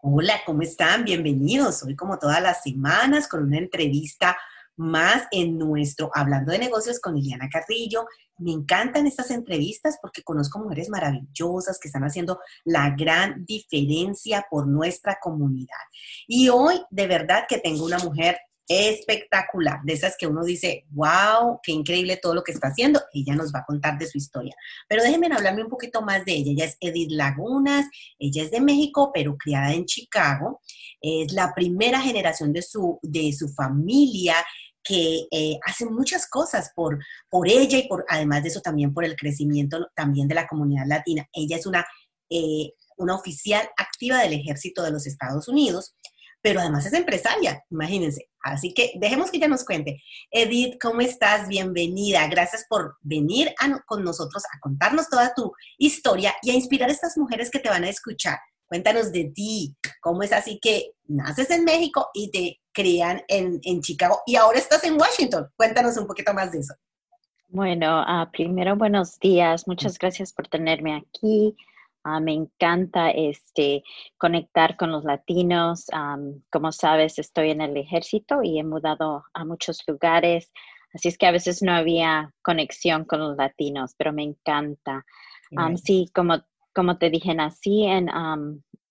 Hola, ¿cómo están? Bienvenidos. Hoy como todas las semanas con una entrevista más en nuestro Hablando de Negocios con Liliana Carrillo. Me encantan estas entrevistas porque conozco mujeres maravillosas que están haciendo la gran diferencia por nuestra comunidad. Y hoy de verdad que tengo una mujer espectacular, de esas que uno dice, wow, qué increíble todo lo que está haciendo. Ella nos va a contar de su historia. Pero déjenme hablarme un poquito más de ella. Ella es Edith Lagunas, ella es de México, pero criada en Chicago. Es la primera generación de su, de su familia que eh, hace muchas cosas por, por ella y por, además de eso también por el crecimiento también de la comunidad latina. Ella es una, eh, una oficial activa del ejército de los Estados Unidos pero además es empresaria, imagínense. Así que dejemos que ella nos cuente. Edith, ¿cómo estás? Bienvenida. Gracias por venir con nosotros a contarnos toda tu historia y a inspirar a estas mujeres que te van a escuchar. Cuéntanos de ti, cómo es así que naces en México y te crean en, Chicago y ahora estás en Washington. Cuéntanos un poquito más de eso. Bueno, uh, primero buenos días. Muchas gracias por tenerme aquí. Ah, me encanta este, conectar con los latinos. como sabes, estoy en el ejército y he mudado a muchos lugares, así es que a veces no había conexión con los latinos, pero me encanta. sí, como, como te dije, nací en,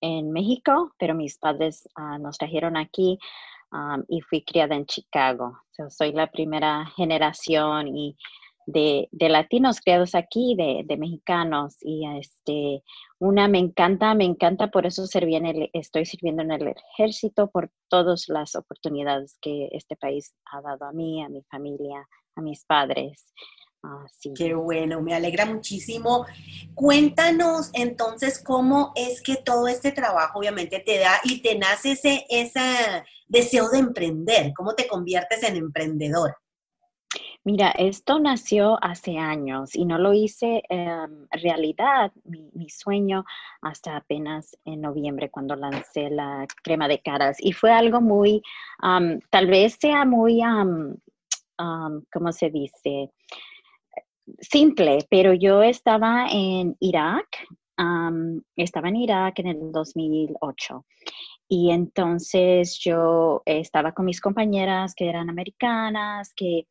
en México, pero mis padres ah, nos trajeron aquí y fui criada en Chicago. soy la primera generación y de, latinos criados aquí, de, de, mexicanos. Y este, una me encanta, me encanta, por eso serví en el, estoy sirviendo en el ejército, por todas las oportunidades que este país ha dado a mí, a mi familia, a mis padres. Así. Qué bueno, me alegra muchísimo. Cuéntanos entonces cómo es que todo este trabajo obviamente te da y te nace ese, ese deseo de emprender, cómo te conviertes en emprendedora. Mira, esto nació hace años y no lo hice realidad, mi, sueño, hasta apenas en noviembre cuando lancé la crema de caras. Y fue algo muy, tal vez sea muy, ¿cómo se dice? Simple, pero yo estaba en Irak, estaba en Irak en el 2008. Y entonces yo estaba con mis compañeras que eran americanas, que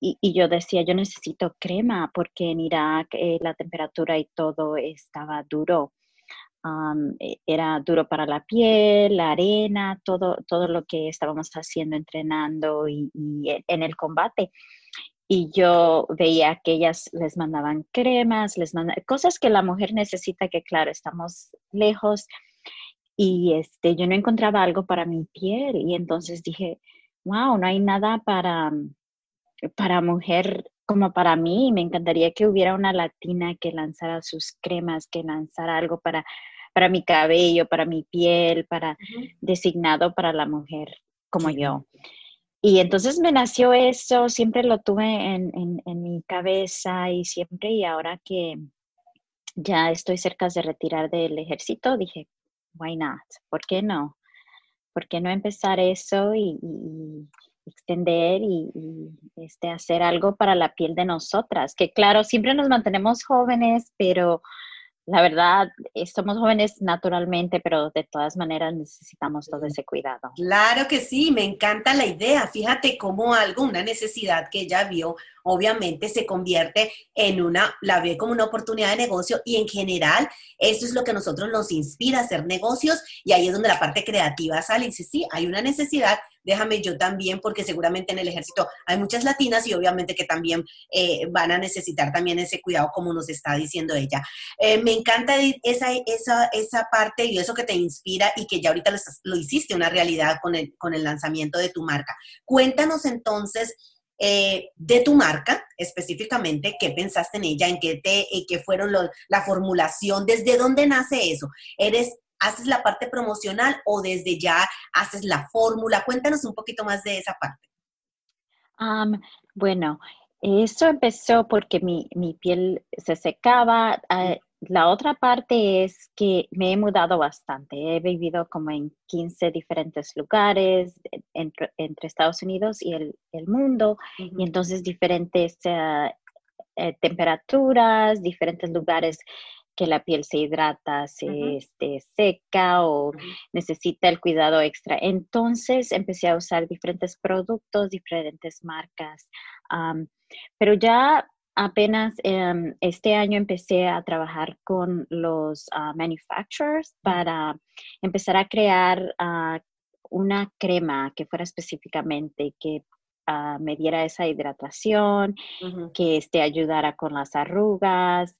y, yo decía, yo necesito crema porque en Irak eh, la temperatura y todo estaba duro. E, era duro para la piel, la arena, todo, todo lo que estábamos haciendo, entrenando y, en el combate. Y yo veía que ellas les mandaban cremas, les mandaban cosas que la mujer necesita, que claro, estamos lejos. Y este, yo no encontraba algo para mi piel. Y entonces dije, wow, no hay nada para, para mujer como para mí, me encantaría que hubiera una latina que lanzara sus cremas, que lanzara algo para, para mi cabello, para mi piel, para designado para la mujer como yo. Y entonces me nació eso, siempre lo tuve en, en, mi cabeza y siempre, y ahora que ya estoy cerca de retirar del ejército, dije, why not? ¿Por qué no? ¿Por qué no empezar eso y, extender y, este, hacer algo para la piel de nosotras, que claro, siempre nos mantenemos jóvenes, pero la verdad, eh, somos jóvenes naturalmente, pero de todas maneras necesitamos todo ese cuidado. Claro que sí, me encanta la idea. Fíjate cómo algo, una necesidad que ella vio, obviamente se convierte en una, la ve como una oportunidad de negocio y en general esto es lo que a nosotros nos inspira a hacer negocios y ahí es donde la parte creativa sale y dice, sí, hay una necesidad, déjame yo también, porque seguramente en el ejército hay muchas latinas y obviamente que también eh, van a necesitar también ese cuidado como nos está diciendo ella. Eh, me encanta esa, esa, esa parte y eso que te inspira y que ya ahorita lo, hiciste una realidad con el, con el lanzamiento de tu marca. Cuéntanos entonces. Eh, de tu marca específicamente, qué pensaste en ella, en qué, te, qué fueron la formulación, desde dónde nace eso. ¿Eres haces la parte promocional o desde ya haces la fórmula? Cuéntanos un poquito más de esa parte. bueno, eso empezó porque mi, piel se secaba. Ah, la otra parte es que me he mudado bastante. He vivido como en 15 diferentes lugares entre, Estados Unidos y el, mundo, y entonces diferentes ah, eh, temperaturas, diferentes lugares que la piel se hidrata, se este, seca o necesita el cuidado extra. Entonces empecé a usar diferentes productos, diferentes marcas. pero ya apenas em, este año empecé a trabajar con los ah, manufacturers para empezar a crear ah, una crema que fuera específicamente que uh, me diera esa hidratación, que este, ayudara con las arrugas,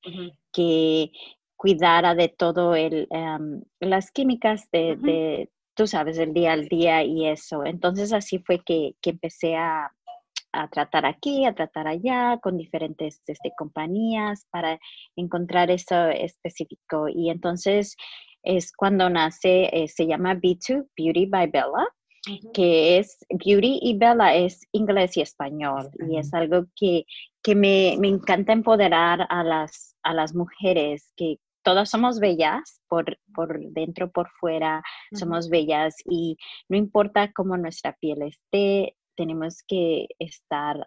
que cuidara de todo el, em, las químicas de, tú sabes, del día al día y eso. Entonces así fue que, empecé a, tratar aquí, a tratar allá, con diferentes este, compañías para encontrar eso específico. Y entonces es cuando nace, eh, se llama B2, Beauty by Bella, que es Beauty y Bella, es inglés y español. Y es algo que, me, encanta empoderar a las, a las mujeres, que todas somos bellas por, por dentro, por fuera, somos bellas y no importa cómo nuestra piel esté, tenemos que estar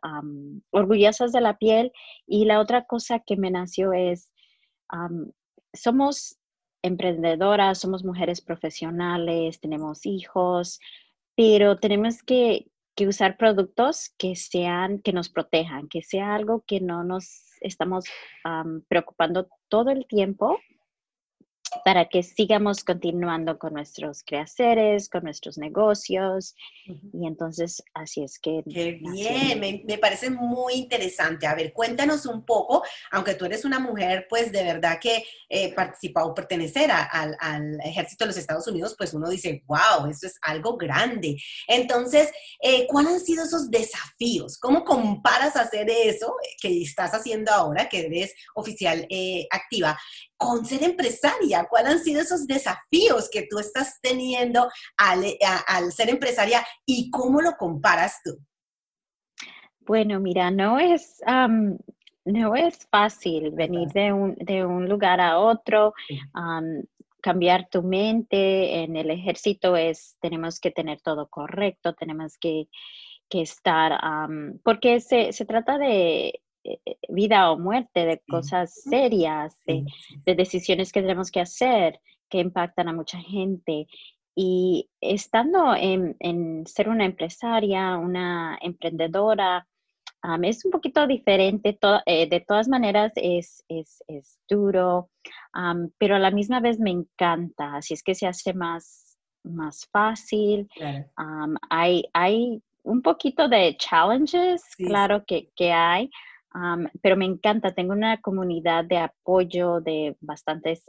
orgullosas de la piel. Y la otra cosa que me nació es, somos emprendedoras, somos mujeres profesionales, tenemos hijos, pero tenemos que, usar productos que sean, que nos protejan, que sea algo que no nos estamos preocupando todo el tiempo para que sigamos continuando con nuestros quehaceres, con nuestros negocios. Y entonces, así es que... Qué bien, me, parece muy interesante. A ver, cuéntanos un poco, aunque tú eres una mujer, pues de verdad que eh, participa o pertenecer al, ejército de los Estados Unidos, pues uno dice, wow, eso es algo grande. Entonces, eh, ¿cuáles han sido esos desafíos? ¿Cómo comparas hacer eso que estás haciendo ahora, que eres oficial eh, activa? Con ser empresaria? ¿Cuáles han sido esos desafíos que tú estás teniendo al, ser empresaria y cómo lo comparas tú? Bueno, mira, no es, no es fácil venir de un, de un lugar a otro, cambiar tu mente. En el ejército es, tenemos que tener todo correcto, tenemos que, estar, porque se, se trata de eh, eh, vida o muerte, de cosas serias, de, decisiones que tenemos que hacer que impactan a mucha gente. Y estando en, ser una empresaria, una emprendedora, es un poquito diferente, eh, de todas maneras es, es, duro, pero a la misma vez me encanta, así es que se hace más, más fácil. hay, hay un poquito de challenges, claro que, que hay, pero me encanta, tengo una comunidad de apoyo de bastantes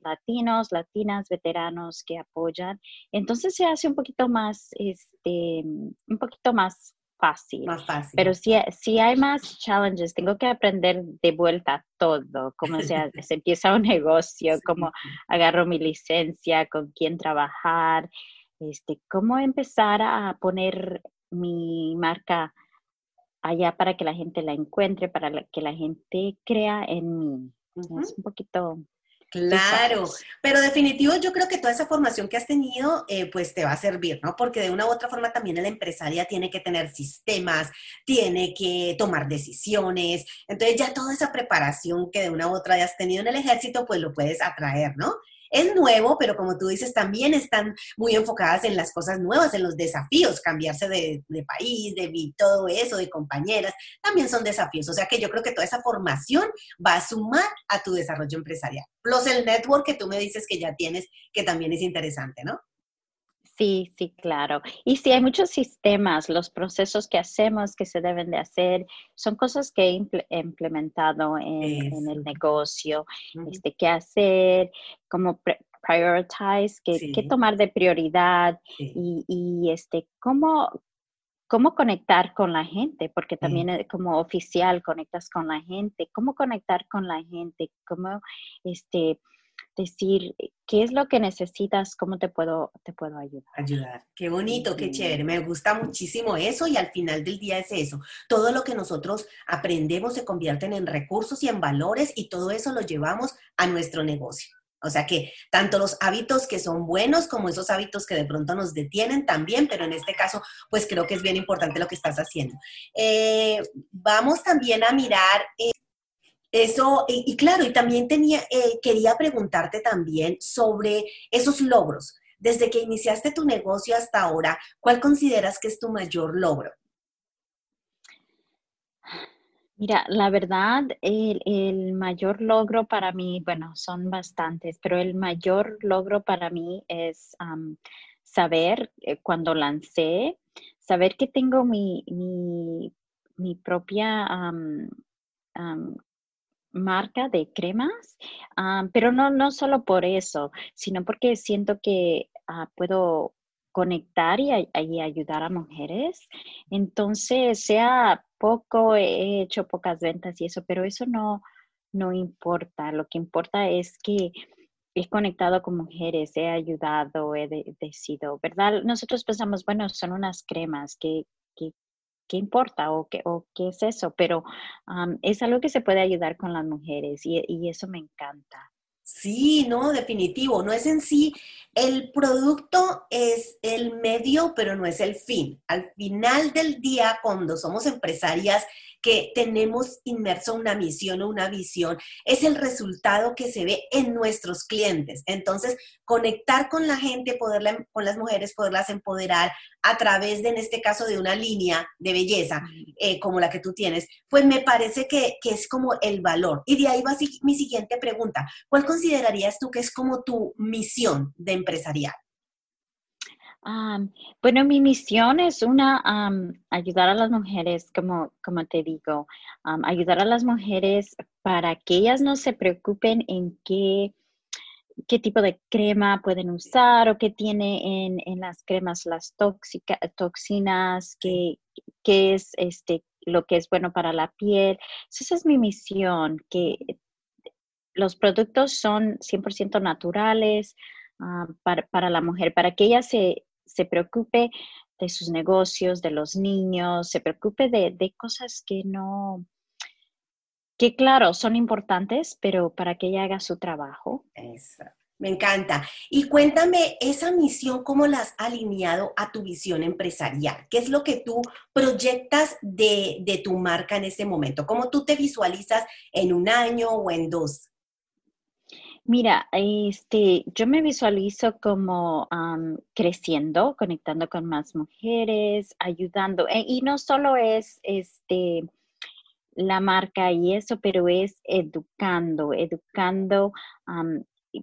latinos, latinas, veteranos que apoyan. Entonces se hace un poquito más, este, un poquito más fácil. Más fácil. Pero si, si hay más challenges, tengo que aprender de vuelta todo, cómo se, se empieza un negocio, cómo agarro mi licencia, con quién trabajar, este, cómo empezar a poner mi marca allá para que la gente la encuentre, para que la gente crea en mí. Es un poquito... Claro, pero definitivo yo creo que toda esa formación que has tenido eh, pues te va a servir, ¿no? Porque de una u otra forma también la empresaria tiene que tener sistemas, tiene que tomar decisiones, entonces ya toda esa preparación que de una u otra hayas tenido en el ejército pues lo puedes atraer, ¿no? Es nuevo, pero como tú dices, también están muy enfocadas en las cosas nuevas, en los desafíos, cambiarse de, país, de todo eso, de compañeras, también son desafíos. O sea que yo creo que toda esa formación va a sumar a tu desarrollo empresarial. Plus el network que tú me dices que ya tienes, que también es interesante, ¿no? Sí, sí, claro. Y sí, hay muchos sistemas, los procesos que hacemos, que se deben de hacer, son cosas que he implementado en, el negocio, este, qué hacer, cómo prioritize, qué, tomar de prioridad y, este, cómo, cómo conectar con la gente, porque también eh, como oficial conectas con la gente, cómo conectar con la gente, cómo, este, decir qué es lo que necesitas, cómo te puedo, te puedo ayudar. Ayudar. Qué bonito, qué chévere. Me gusta muchísimo eso y al final del día es eso. Todo lo que nosotros aprendemos se convierten en recursos y en valores y todo eso lo llevamos a nuestro negocio. O sea que tanto los hábitos que son buenos como esos hábitos que de pronto nos detienen también, pero en este caso, pues creo que es bien importante lo que estás haciendo. Eh, vamos también a mirar... Eh, Eso, y, claro, y también tenía, eh, quería preguntarte también sobre esos logros. Desde que iniciaste tu negocio hasta ahora, ¿cuál consideras que es tu mayor logro? Mira, la verdad, el, mayor logro para mí, bueno, son bastantes, pero el mayor logro para mí es saber eh, cuando lancé, saber que tengo mi, mi, propia marca de cremas, pero no, no solo por eso, sino porque siento que ah, puedo conectar y, ayudar a mujeres. Entonces, sea poco, he hecho pocas ventas y eso, pero eso no, no importa. Lo que importa es que he conectado con mujeres, he ayudado, he decidido, ¿verdad? Nosotros pensamos, bueno, son unas cremas, ¿qué, qué, importa o qué, o qué es eso? Pero es algo que se puede ayudar con las mujeres y, y eso me encanta. Sí, no, definitivo. No es en sí, el producto es el medio, pero no es el fin. Al final del día, cuando somos empresarias, que tenemos inmerso una misión o una visión, es el resultado que se ve en nuestros clientes. Entonces, conectar con la gente, poderla, con las mujeres, poderlas empoderar a través de, en este caso, de una línea de belleza eh, como la que tú tienes, pues me parece que, que es como el valor. Y de ahí va mi siguiente pregunta. ¿Cuál considerarías tú que es como tu misión de empresarial? Bueno, mi misión es una, ayudar a las mujeres, como, como te digo, ayudar a las mujeres para que ellas no se preocupen en qué, qué tipo de crema pueden usar o qué tiene en, las cremas las toxinas, qué, qué, es este, lo que es bueno para la piel. esa es mi misión, que los productos son 100% naturales, para, para, la mujer, para que ella se, se preocupe de sus negocios, de los niños, se preocupe de, cosas que no, que claro, son importantes, pero para que ella haga su trabajo. Eso. Me encanta. Y cuéntame esa misión, ¿cómo la has alineado a tu visión empresarial? ¿Qué es lo que tú proyectas de, de tu marca en este momento? ¿Cómo tú te visualizas en un año o en dos? Mira, este, yo me visualizo como creciendo, conectando con más mujeres, ayudando. E, y no solo es este, la marca y eso, pero es educando, educando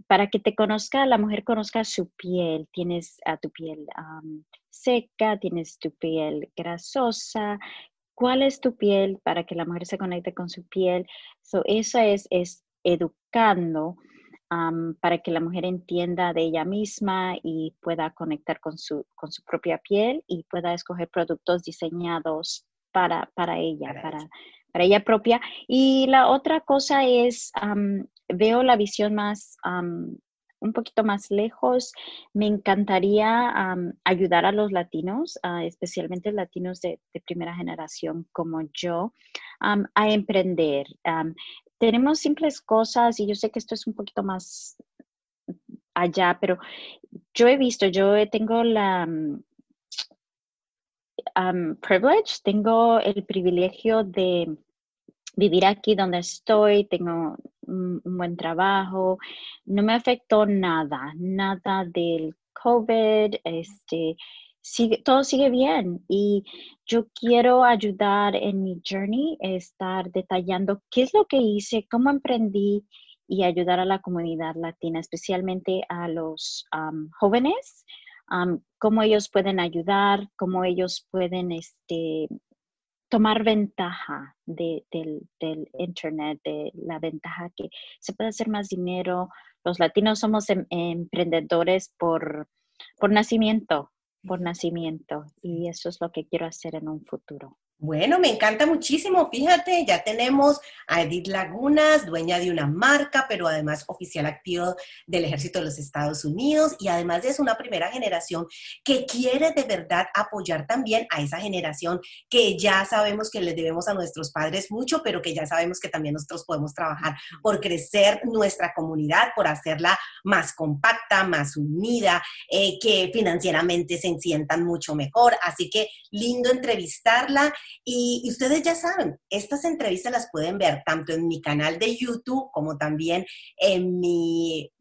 para que te conozca, la mujer conozca su piel. Tienes a tu piel seca, tienes tu piel grasosa. ¿Cuál es tu piel para que la mujer se conecte con su piel? So, eso es, es educando para que la mujer entienda de ella misma y pueda conectar con su, con su propia piel y pueda escoger productos diseñados para, para ella, para, para, ella propia. Y la otra cosa es, veo la visión más, un poquito más lejos. Me encantaría ayudar a los latinos, especialmente latinos de, primera generación como yo, a emprender tenemos simples cosas y yo sé que esto es un poquito más allá, pero yo he visto, yo tengo la um, privilege, tengo el privilegio de vivir aquí donde estoy, tengo un, buen trabajo, no me afectó nada, nada del COVID, este, todo sigue bien. Y yo quiero ayudar en mi journey, estar detallando qué es lo que hice, cómo emprendí y ayudar a la comunidad latina, especialmente a los jóvenes, cómo ellos pueden ayudar, cómo ellos pueden este, tomar ventaja del, Internet, de la ventaja que se puede hacer más dinero. Los latinos somos em, emprendedores por, por nacimiento, por nacimiento y eso es lo que quiero hacer en un futuro. Bueno, me encanta muchísimo. Fíjate, ya tenemos a Edith Lagunas, dueña de una marca, pero además oficial activo del Ejército de los Estados Unidos y además de es una primera generación que quiere de verdad apoyar también a esa generación que ya sabemos que le debemos a nuestros padres mucho, pero que ya sabemos que también nosotros podemos trabajar por crecer nuestra comunidad, por hacerla más compacta, más unida, eh, que financieramente se sientan mucho mejor. Así que lindo entrevistarla Y, ustedes ya saben, estas entrevistas las pueden ver tanto en mi canal de YouTube como también en mi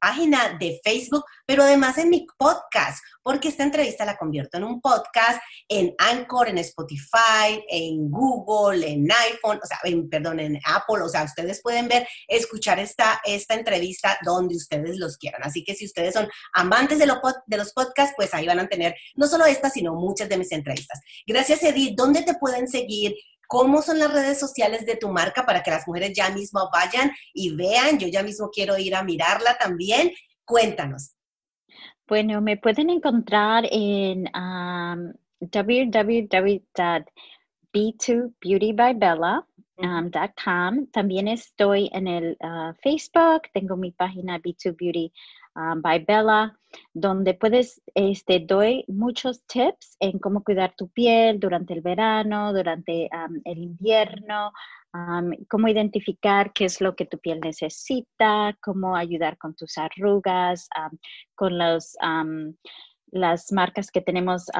página de Facebook, pero además en mi podcast, porque esta entrevista la convierto en un podcast en Anchor, en Spotify, en Google, en iPhone, o sea, en, perdón, en Apple, o sea, ustedes pueden ver, escuchar esta, esta entrevista donde ustedes los quieran. Así que si ustedes son amantes de, de los podcasts, pues ahí van a tener no solo esta, sino muchas de mis entrevistas. Gracias, Edith. ¿Dónde te pueden seguir? ¿Cómo son las redes sociales de tu marca para que las mujeres ya mismo vayan y vean? Yo ya mismo quiero ir a mirarla también. Cuéntanos. Bueno, me pueden encontrar en um, www.b2beautybybella.com. También estoy en el uh, Facebook, tengo mi página B2Beauty um, by Bella, donde puedes, este, doy muchos tips en cómo cuidar tu piel durante el verano, durante um, el invierno, um, cómo identificar qué es lo que tu piel necesita, cómo ayudar con tus arrugas, um, con los las marcas que tenemos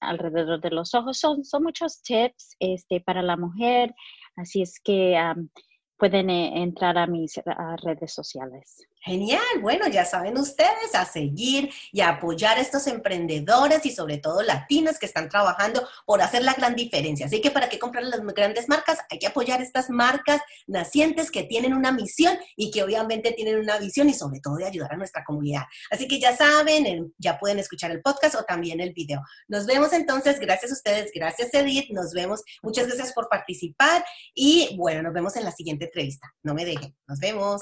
alrededor de los ojos. Son, son muchos tips este, para la mujer, así es que pueden eh, entrar a mis redes sociales. Genial, bueno, ya saben ustedes, a seguir y a apoyar a estos emprendedores y sobre todo latinos que están trabajando por hacer la gran diferencia. Así que para qué comprar las grandes marcas, hay que apoyar estas marcas nacientes que tienen una misión y que obviamente tienen una visión y sobre todo de ayudar a nuestra comunidad. Así que ya saben, ya pueden escuchar el podcast o también el video. Nos vemos entonces, gracias a ustedes, gracias Edith, nos vemos, muchas gracias por participar y bueno, nos vemos en la siguiente entrevista. No me dejen, nos vemos.